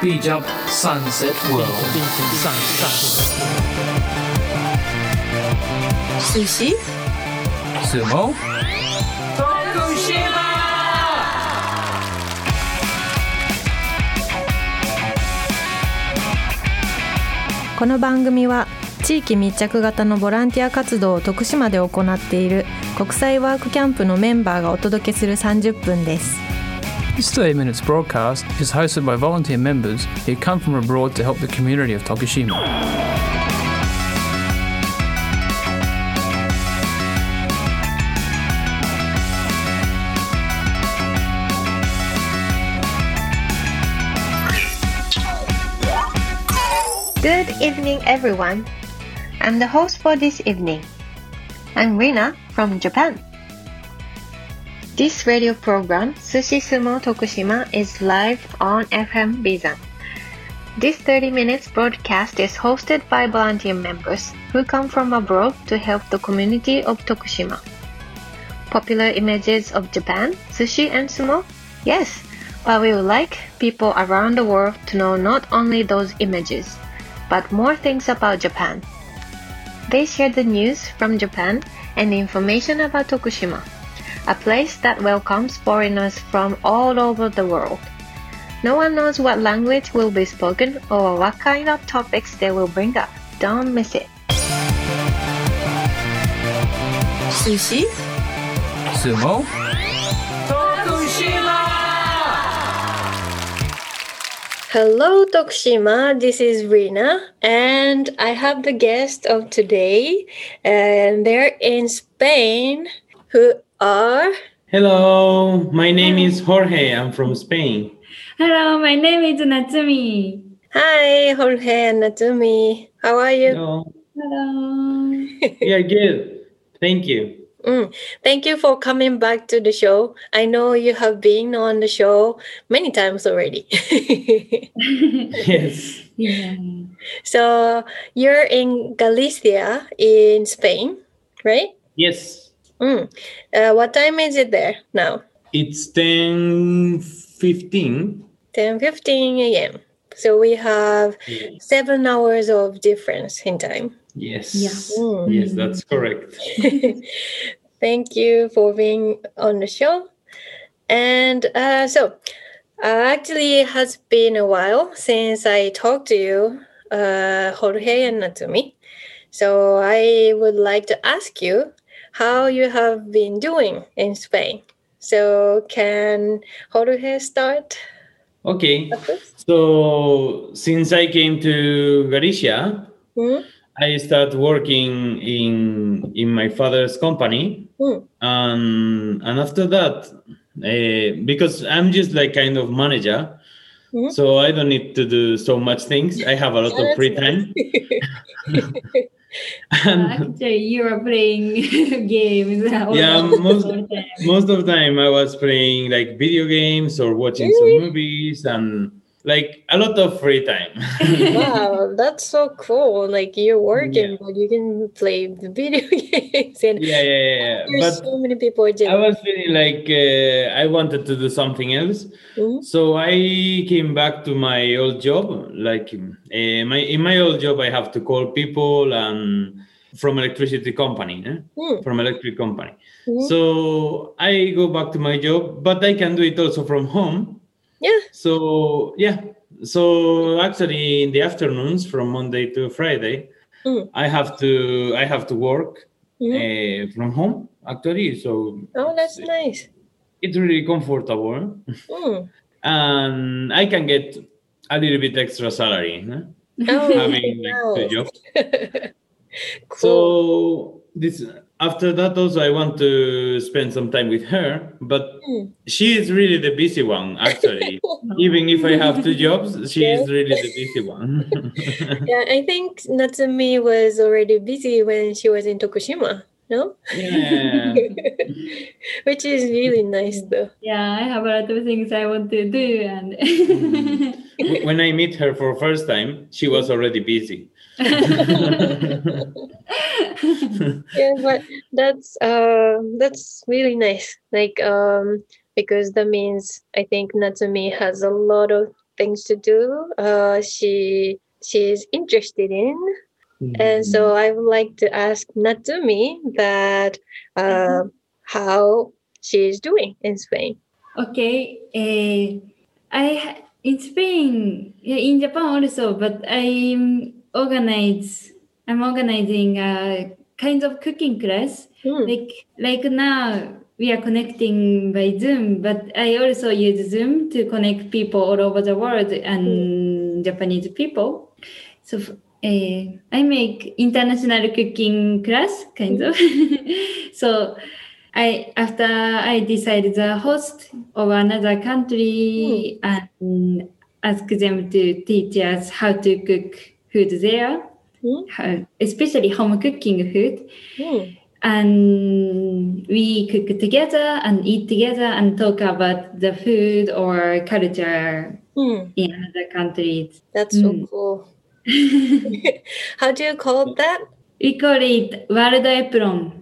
Beach Up Sunset World. Sushi? Sumo? Tokushima! この番組は地域密着型のボランティア活動を徳島で行っている国際ワークキャンプのメンバーがお届けする30分です。This 30 minutes broadcast is hosted by volunteer members who come from abroad to help the community of Tokushima. Good evening, everyone. I'm the host for this evening. I'm Rina from Japan. This radio program, Sushi Sumo Tokushima, is live on FM Bizan. This 30 minutes broadcast is hosted by volunteer members who come from abroad to help the community of Tokushima. Popular images of Japan, sushi, and sumo? Yes, but we would like people around the world to know not only those images, but more things about Japan. They share the news from Japan and information about Tokushima, a place that welcomes foreigners from all over the world. No one knows what language will be spoken or what kind of topics they will bring up. Don't miss it. Sushi? Sumo? Tokushima! Hello Tokushima, this is Rina and I have the guest of today and they're in Spain who are Hello, my name is Jorge. I'm from Spain. Hello, my name is Natsumi. Hi Jorge and Natsumi. How are you? Hello. Hello. We are good. Thank you. Mm, Thank you for coming back to the show. I know you have been on the show many times already. Yes. yeah. so you're in Galicia in Spain, right? Yes. Mm. Uh, what time is it there now? It's 10 15. 10 15 a.m. So we have seven hours of difference in time. Yes. Yeah. Mm. Yes, that's correct. Thank you for being on the show. And uh, so, uh, actually, it has been a while since I talked to you, uh, Jorge and Natsumi. So, I would like to ask you how you have been doing in Spain. So, can Jorge start? Okay. So, since I came to Galicia, Hmm? I started working in in my father's company, Hmm. and and after that, uh, because I'm just like kind of manager, Mhm. so I don't need to do so much things. I have a lot of free that's Uh, and Actually, you are playing games. Yeah, most- most of the time I was playing like video games or watching Really? some movies and like a lot of free time. wow, that's so cool. Like, you're working, Yeah. but you can play the video games. And yeah, yeah, yeah. there's But so many people I was feeling like uh, I wanted to do something else. Mhm. So I came back to my old job. Like uh, my in my old job, I have to call people and from electricity company, eh? Mm. from electric company. Mhm. So I go back to my job, but I can do it also from home. Yeah. So yeah. So actually, in the afternoons from Monday to Friday, Mm. I have to I have to work Mhm. uh, from home. Actually, so Oh, that's nice. it's really comfortable Mm. and I can get a little bit extra salary eh? Oh, having like two jobs. cool. So this after that also I want to spend some time with her, but Mm. she is really the busy one actually. Even if I have two jobs, she Yeah. is really the busy one. yeah, I think Natsumi was already busy when she was in Tokushima. No, yeah. which is really nice though. Yeah, I have a lot of things I want to do, and When I meet her for first time, she was already busy. yeah, but that's uh that's really nice. Like um because that means I think Natsumi has a lot of things to do. Uh, she she's interested in, Mm-hmm. and so I would like to ask Natsumi that uh, how she is doing in Spain. Okay. Uh, I in Spain, yeah, in Japan also, but I'm organize. I'm organizing a kind of cooking class. Hmm. Like like now we are connecting by Zoom, but I also use Zoom to connect people all over the world and Japanese people. So uh, I make international cooking class kind of. so I after I decided the host of another country and ask them to teach us how to cook food there, Hmm. how- especially home cooking food Hmm. and we cook together and eat together and talk about the food or culture Hmm. in other countries. That's so Hmm. cool. How do you call that? we call it World Apron.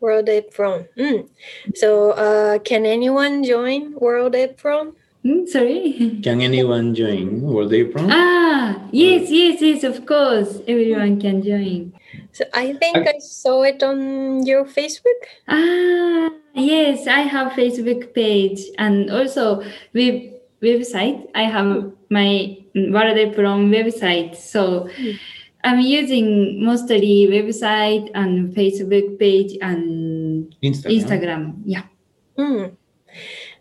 World Apron. Mm. So, uh, can anyone join World Apron? Hmm, sorry. Can anyone join where they from? ah, yes, yes, yes, of course. Everyone can join. So I think I saw it on your Facebook. Ah, yes, I have Facebook page and also web website. I have my World Apron website. So I'm using mostly website and Facebook page and Instagram. Instagram. Yeah. Hmm.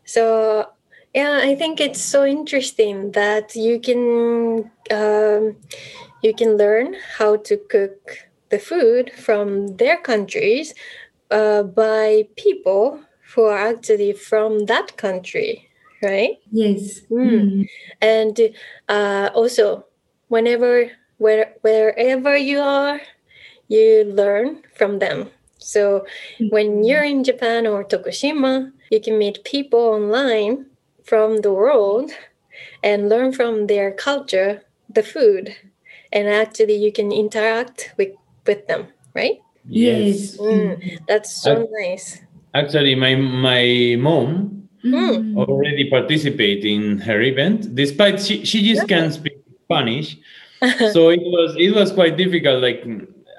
So yeah, I think it's so interesting that you can um, you can learn how to cook the food from their countries uh, by people who are actually from that country, right? Yes. Mm. Mm. and uh, also whenever where, wherever you are you learn from them so when you're in japan or tokushima you can meet people online from the world and learn from their culture the food and actually you can interact with with them right Yes. Mm, that's so Uh, nice Actually, my my mom Mm. already participate in her event, despite she, she just can't speak Spanish. so it was it was quite difficult. Like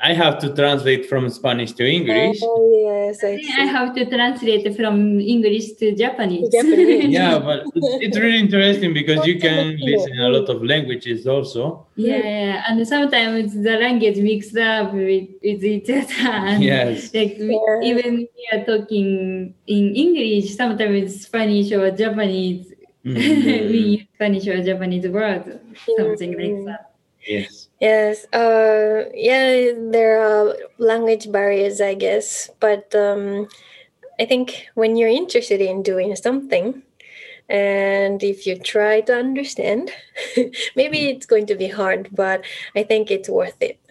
I have to translate from Spanish to English. oh yes i I have to translate from English to Japanese. Japanese. yeah, but it's, it's really interesting because you can listen a lot of languages also. Yeah, yeah, and sometimes the language mixed up with, with each other. Yes. Like we, Yeah. even we are talking in English, sometimes it's Spanish or Japanese. Mm, we use Spanish or Japanese words, something like Mm. that. yes. Yes, uh, yeah, there are language barriers, I guess, but um, I think when you're interested in doing something, and if you try to understand, maybe it's going to be hard, but I think it's worth it.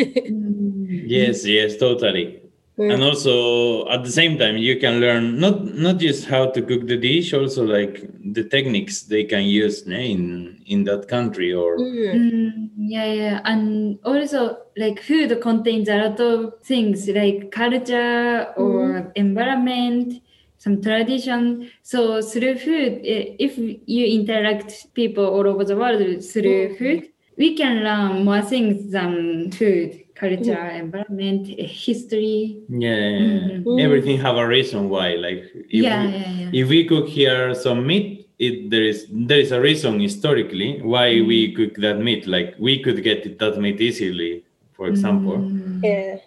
Mm. Yes, yes, totally. Mm. And also at the same time you can learn not not just how to cook the dish, also like the techniques they can use in in that country or Mm. Yeah, yeah, and also like food contains a lot of things like culture or environment, some tradition. So through food, if you interact people all over the world through Mhm. food, we can learn more things than food, culture, environment, eh, history. yeah, Mhm. everything have a reason why. Like if yeah, we, yeah, yeah. if we cook here some meat, it there is there is a reason historically why we cook that meat. Like we could get it, that meat easily, for example. Mm. Yeah.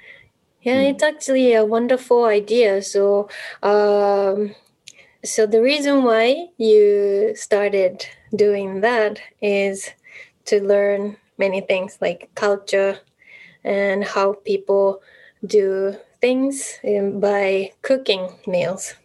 Yeah, Mm. it's actually a wonderful idea. So, um, so the reason why you started doing that is to learn many things like culture and how people do things um, by cooking meals.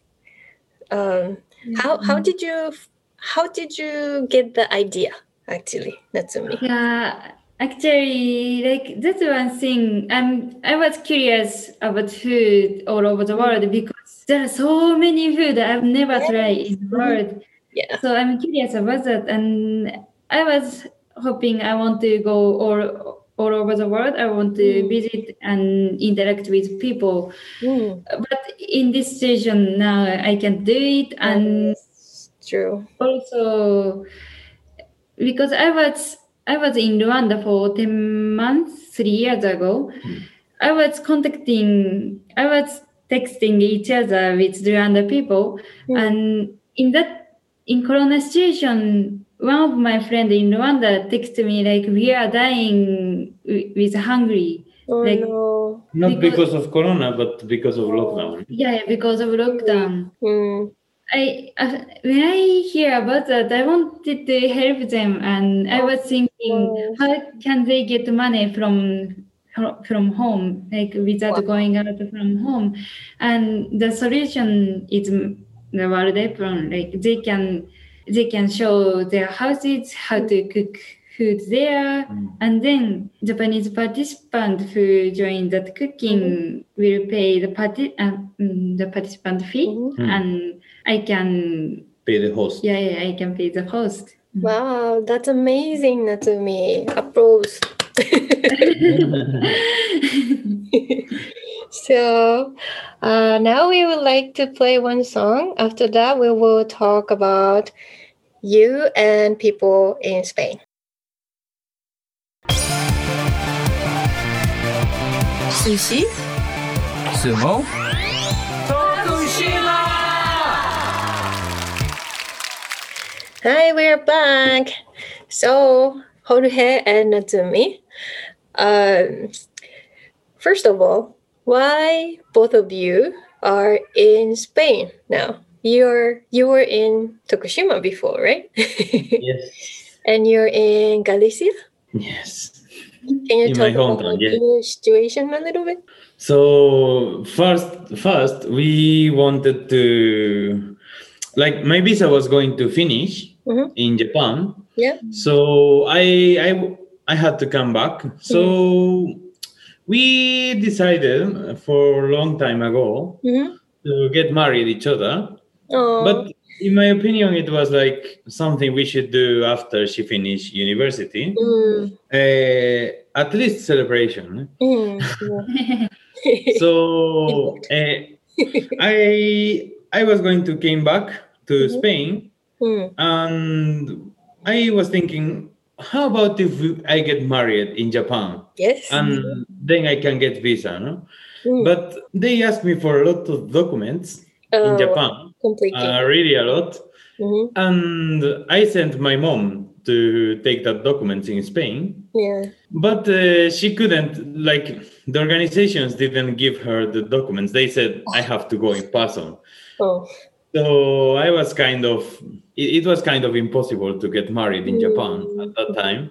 Um, how how did you how did you get the idea actually, Natsumi? Yeah, actually, like that's one thing. Um, I was curious about food all over the world because there are so many food I've never tried in the world. Yeah. So I'm curious about that, and I was hoping I want to go all all over the world. I want to Mm. visit and interact with people. Mm, But in this situation now, I can't do it, and it's true. also because I was I was in Rwanda for ten months, three years ago. I was contacting, I was texting each other with Rwanda people, Mm. and in that in Corona situation, one of my friend in Rwanda texted me like, "We are dying with hungry." Oh Like- no. Not Because- because of Corona, but because of lockdown. Yeah, because of lockdown. Mm. I uh, when I hear about that, I wanted to help them, and I was thinking, Oh. how can they get money from from home, like without Wow. going out from home? And the solution is the World Apron. Like they can they can show their houses how to cook food there, Mm. and then Japanese participant who join that cooking will pay the party uh, mm, the participant fee. Mm. and I can Pay the host. yeah, yeah I can pay the host. Wow, that's amazing, Natsumi. Applause. so uh, now we would like to play one song. After that, we will talk about you and people in Spain. Sushi? Sumo? Hi, we're back. So, Jorge and Natsumi. Um, first of all, why both of you are in Spain now? You're you were in Tokushima before, right? Yes. and you're in Galicia. Yes. Can you In talk about yeah. your situation a little bit? So first, first we wanted to, like, my visa was going to finish Mhm. in Japan. Yeah. So I, I, I had to come back. So Mm-hmm. we decided for a long time ago Mm-hmm. to get married each other. Oh, But in my opinion, it was like something we should do after she finished university. mm, Uh, at least celebration. mm, so uh, I I was going to came back to Mhm. Spain Mm, and I was thinking, how about if I get married in Japan yes. and then I can get visa, no? Mm. But they asked me for a lot of documents Oh, in Japan, Completely. uh, really a lot, Mhm. and I sent my mom to take that documents in Spain. Yeah. But uh, she couldn't, like, the organizations didn't give her the documents. They said, I have to go in person. Oh. So I was kind of, it, it was kind of impossible to get married in Japan Mm. at that time.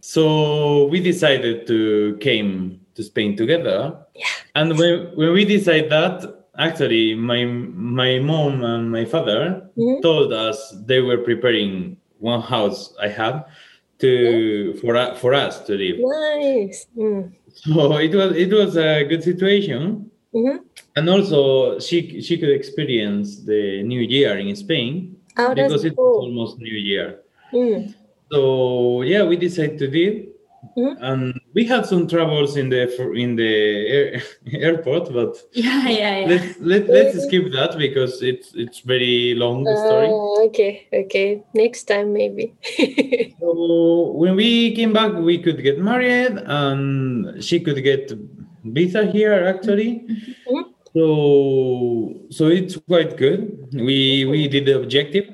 So we decided to came to Spain together. Yeah. And when, when we decided that, actually, my my mom and my father Mhm. told us they were preparing one house I had to for u- for us to live. Nice. Mm. So it was it was a good situation, Mhm. and also she she could experience the New Year in Spain Oh, because it was almost New Year. Mm. So yeah, we decided to do. Mhm. and we had some troubles in the for- in the air, airport, but yeah, yeah, yeah. let's let, let's skip that because it's it's very long story. Uh, okay. Okay. Next time, maybe. So when we came back, we could get married, and she could get visa here actually. Mhm. So so it's quite good. We we did the objective,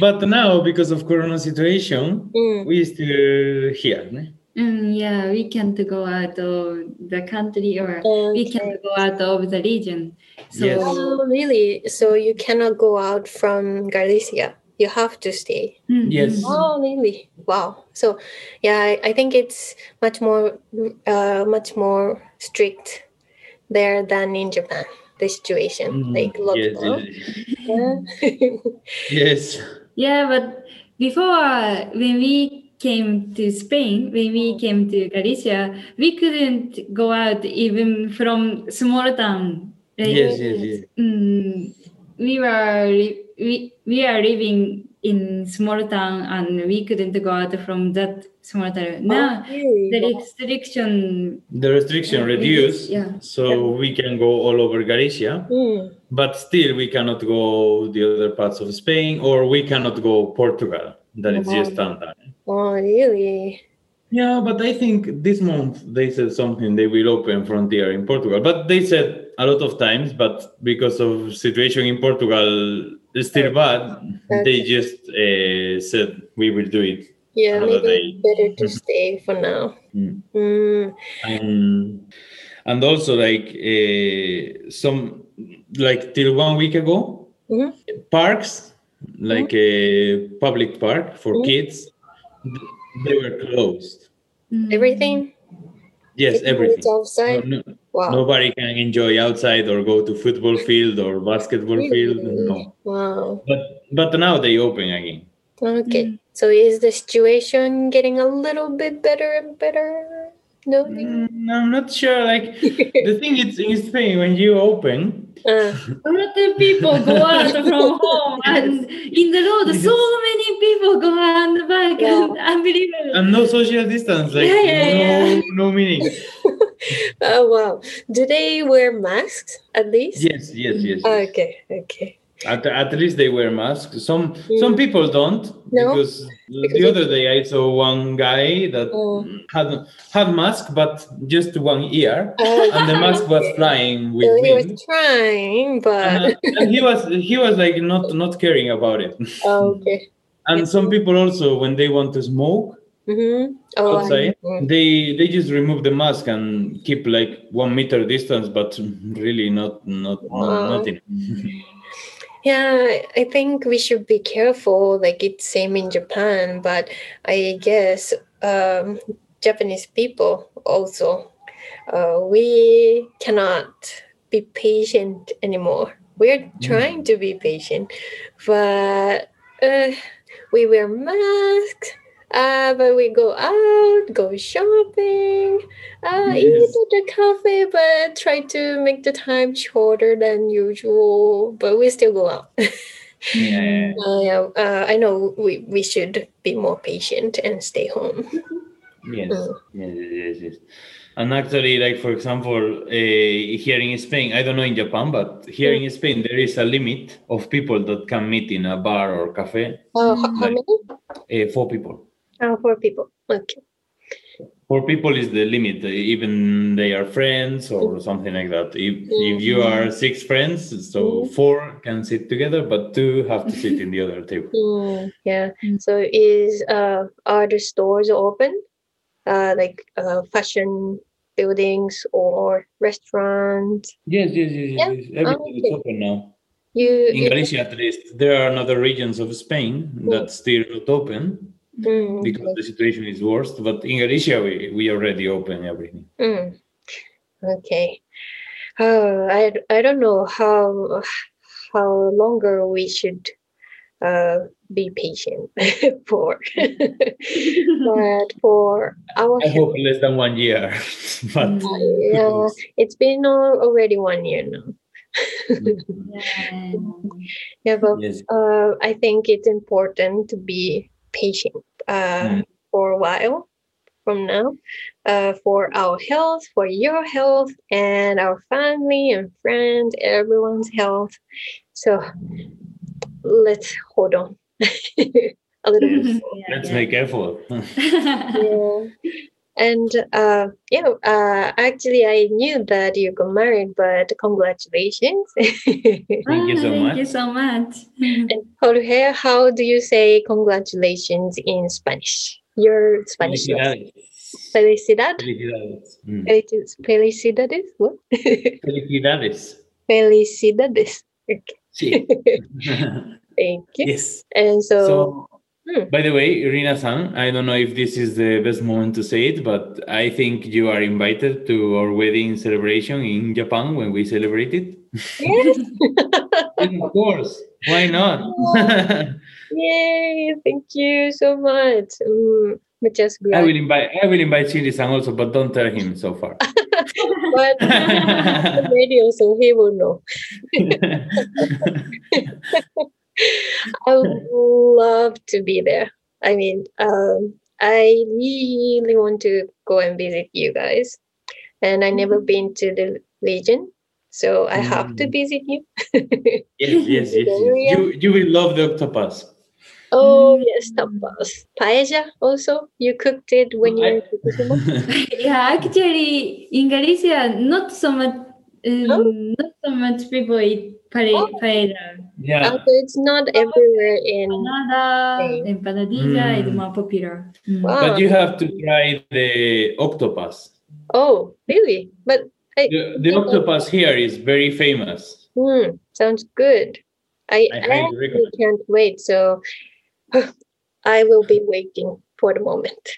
but now because of Corona situation, Mm. we still here. ne? Mm, yeah, we can't go out of the country or we can't go out of the region. So Yes. Oh, really? So you cannot go out from Galicia. You have to stay. Mm, Yes. Oh, really? Wow. So, yeah, I, I think it's much more, uh, much more strict there than in Japan. The situation, Mm, like yes, lockdown. yes, Yeah. yes. Yeah, but before when we came to Spain, when we came to Galicia, we couldn't go out even from small town. Like, yes, yes, yes. mm, we were we we are living in small town and we couldn't go out from that small town. Now the restriction The restriction Yeah, reduced, yeah. so we can go all over Galicia. Mm. but still we cannot go the other parts of Spain or we cannot go Portugal. That is just standard. Oh, really? Yeah, but I think this month they said something they will open frontier in Portugal. But they said a lot of times, but because of situation in Portugal is still bad, they just uh, said we will do it. Yeah, Another maybe better to stay for now. Mm. Mm. And and also like uh, some like till one week ago, Mhm. parks like a public park for Mhm. kids, they were closed. Mm. Everything? Yes, everything. it's outside? No- no- Wow. Nobody can enjoy outside or go to football field or basketball field. No, Wow. but but now they open again. Okay. Mm. So is the situation getting a little bit better and better? No. Mm, I'm not sure. Like the thing is in Spain when you open, Uh, A lot of people go out from home and in the road, so many people go out and back Yeah. and unbelievable. and no social distance, like Yeah, yeah, no no meaning. oh wow. Do they wear masks at least? Yes, yes, yes. yes. Okay. Okay. At, at least they wear masks. Some Mm. some people don't No? because, Because the other day I saw one guy that Oh. had had mask but just one ear, Oh, and the mask was flying with so he wind. was trying, but and, and he was he was like not not caring about it oh, okay. and some people also when they want to smoke Mm-hmm. Oh, outside mm. they they just remove the mask and keep like one meter distance but really not not not nothing Yeah, I think we should be careful. Like it's same in Japan, but I guess um, Japanese people also uh, we cannot be patient anymore. We're trying to be patient, but uh, we wear masks. Uh, but we go out, go shopping, uh, eat at the cafe, but try to make the time shorter than usual. But we still go out. yeah Uh, yeah, uh, I know we, we should be more patient and stay home. yes Mm. yes yes yes and actually like for example uh, here in spain i don't know in japan but here Mm. in spain there is a limit of people that can meet in a bar or cafe Uh, how, how Like- many? uh, four people Uh, four people. Okay. Four people is the limit, even they are friends or something like that. If if you are six friends, so Mhm. four can sit together, but two have to sit in the other table. Mm, yeah. Mm. So is uh are the stores open? Uh, like uh, fashion buildings or restaurants? Yes, yes, yes, yes. Yeah. yes. Everything is okay. open now. You, In you Galicia, at least, there are other regions of Spain that still not open Mm, because okay. the situation is worst. But in Galicia, we, we already open everything. Mm. Okay. Oh, I, I don't know how how longer we should uh, be patient for, but for our I hope less than one year. but yeah, it's been already one year now. Yeah. Yeah, but yes. uh, I think it's important to be patient uh, Mm. for a while from now uh, for our health, for your health, and our family and friends, everyone's health. So let's hold on a little bit. Let's make effort. yeah. And uh, yeah, uh, actually, I knew that you got married, but congratulations. Thank you so Ah, much. Thank you so much. And Jorge, how do you say congratulations in Spanish? Your Spanish. yes. Felicidades. Felicidad. Felicidades. Mm. Felicidades. What? Felicidades. Felicidades. Okay. Sí. Thank you. yes. And so, So, Hmm. by the way, Rina-san, I don't know if this is the best moment to say it, but I think you are invited to our wedding celebration in Japan when we celebrate it. yes. of course. Why not? Yay! Thank you so much. Mm, I'm I will invite I will invite Shiri-san also, but don't tell him so far. But the radio, so he will know. I would love to be there. I mean, um, I really want to go and visit you guys, and I never been to the Legion, So I have to Mm. visit you. Yes, yes, yes. yes. You you will love the octopus. oh Mm. yes, tapas. Paella also. You cooked it when you were in Tokushima. yeah, actually, in Galicia, not so much, um, Oh. not so much people eat pare- Oh. paella. yeah. Uh, so it's not everywhere in. Empanada, Okay. empanadilla is Mm. more popular. Mm. Wow. But you have to try the octopus. Oh, really? But I, The, the octopus here is very famous. Hmm, sounds good. I, I I, actually can't wait. So I will be waiting for the moment.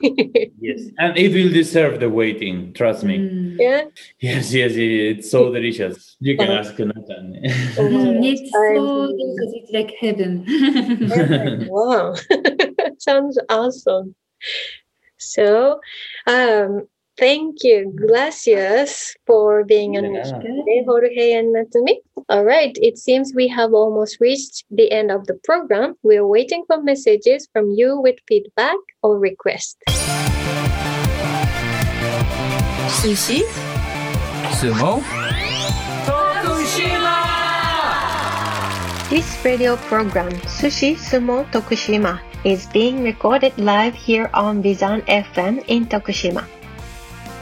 Yes, and it will deserve the waiting. Trust me. Mm. yeah. Yes, yes, it- it's so delicious. You can ask Nathan. Oh, Mm, it's so delicious. It's like heaven. wow. sounds awesome. So, um, thank you, Gracias, for being on the show today, Jorge and Natsumi. All right, it seems we have almost reached the end of the program. We're waiting for messages from you with feedback or requests. Sushi? Sumo? Tokushima! This radio program, Sushi Sumo Tokushima, is being recorded live here on Bizan FM in Tokushima.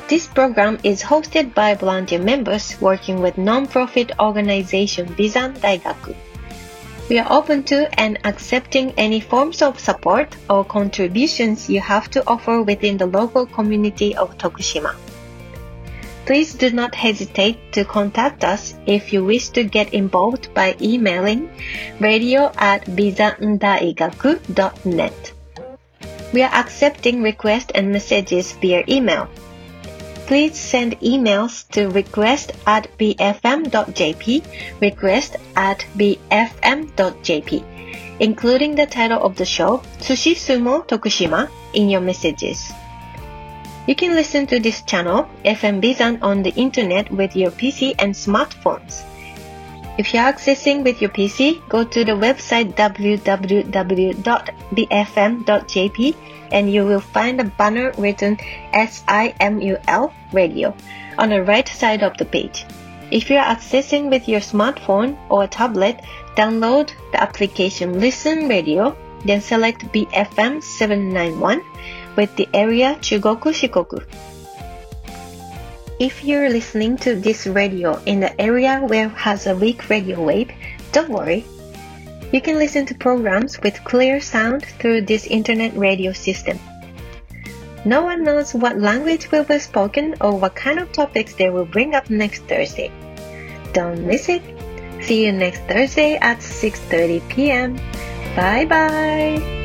This program is hosted by volunteer members working with non-profit organization Bizan Daigaku. We are open to and accepting any forms of support or contributions you have to offer within the local community of Tokushima. Please do not hesitate to contact us if you wish to get involved by emailing radio at bizandaigaku.net. We are accepting requests and messages via email. Please send emails to request at bfm.jp, request at bfm.jp, including the title of the show, Sushi Sumo Tokushima, in your messages. You can listen to this channel, FM Bizan, on the internet with your PC and smartphones. If you're accessing with your PC, go to the website www.bfm.jp and you will find a banner written SIMUL Radio on the right side of the page. If you're accessing with your smartphone or tablet, download the application Listen Radio, then select BFM 791 with the area Chugoku Shikoku. If you're listening to this radio in the area where has a weak radio wave, don't worry. You can listen to programs with clear sound through this internet radio system. No one knows what language will be spoken or what kind of topics they will bring up next Thursday. Don't miss it. See you next Thursday at 6:30 p.m. Bye bye.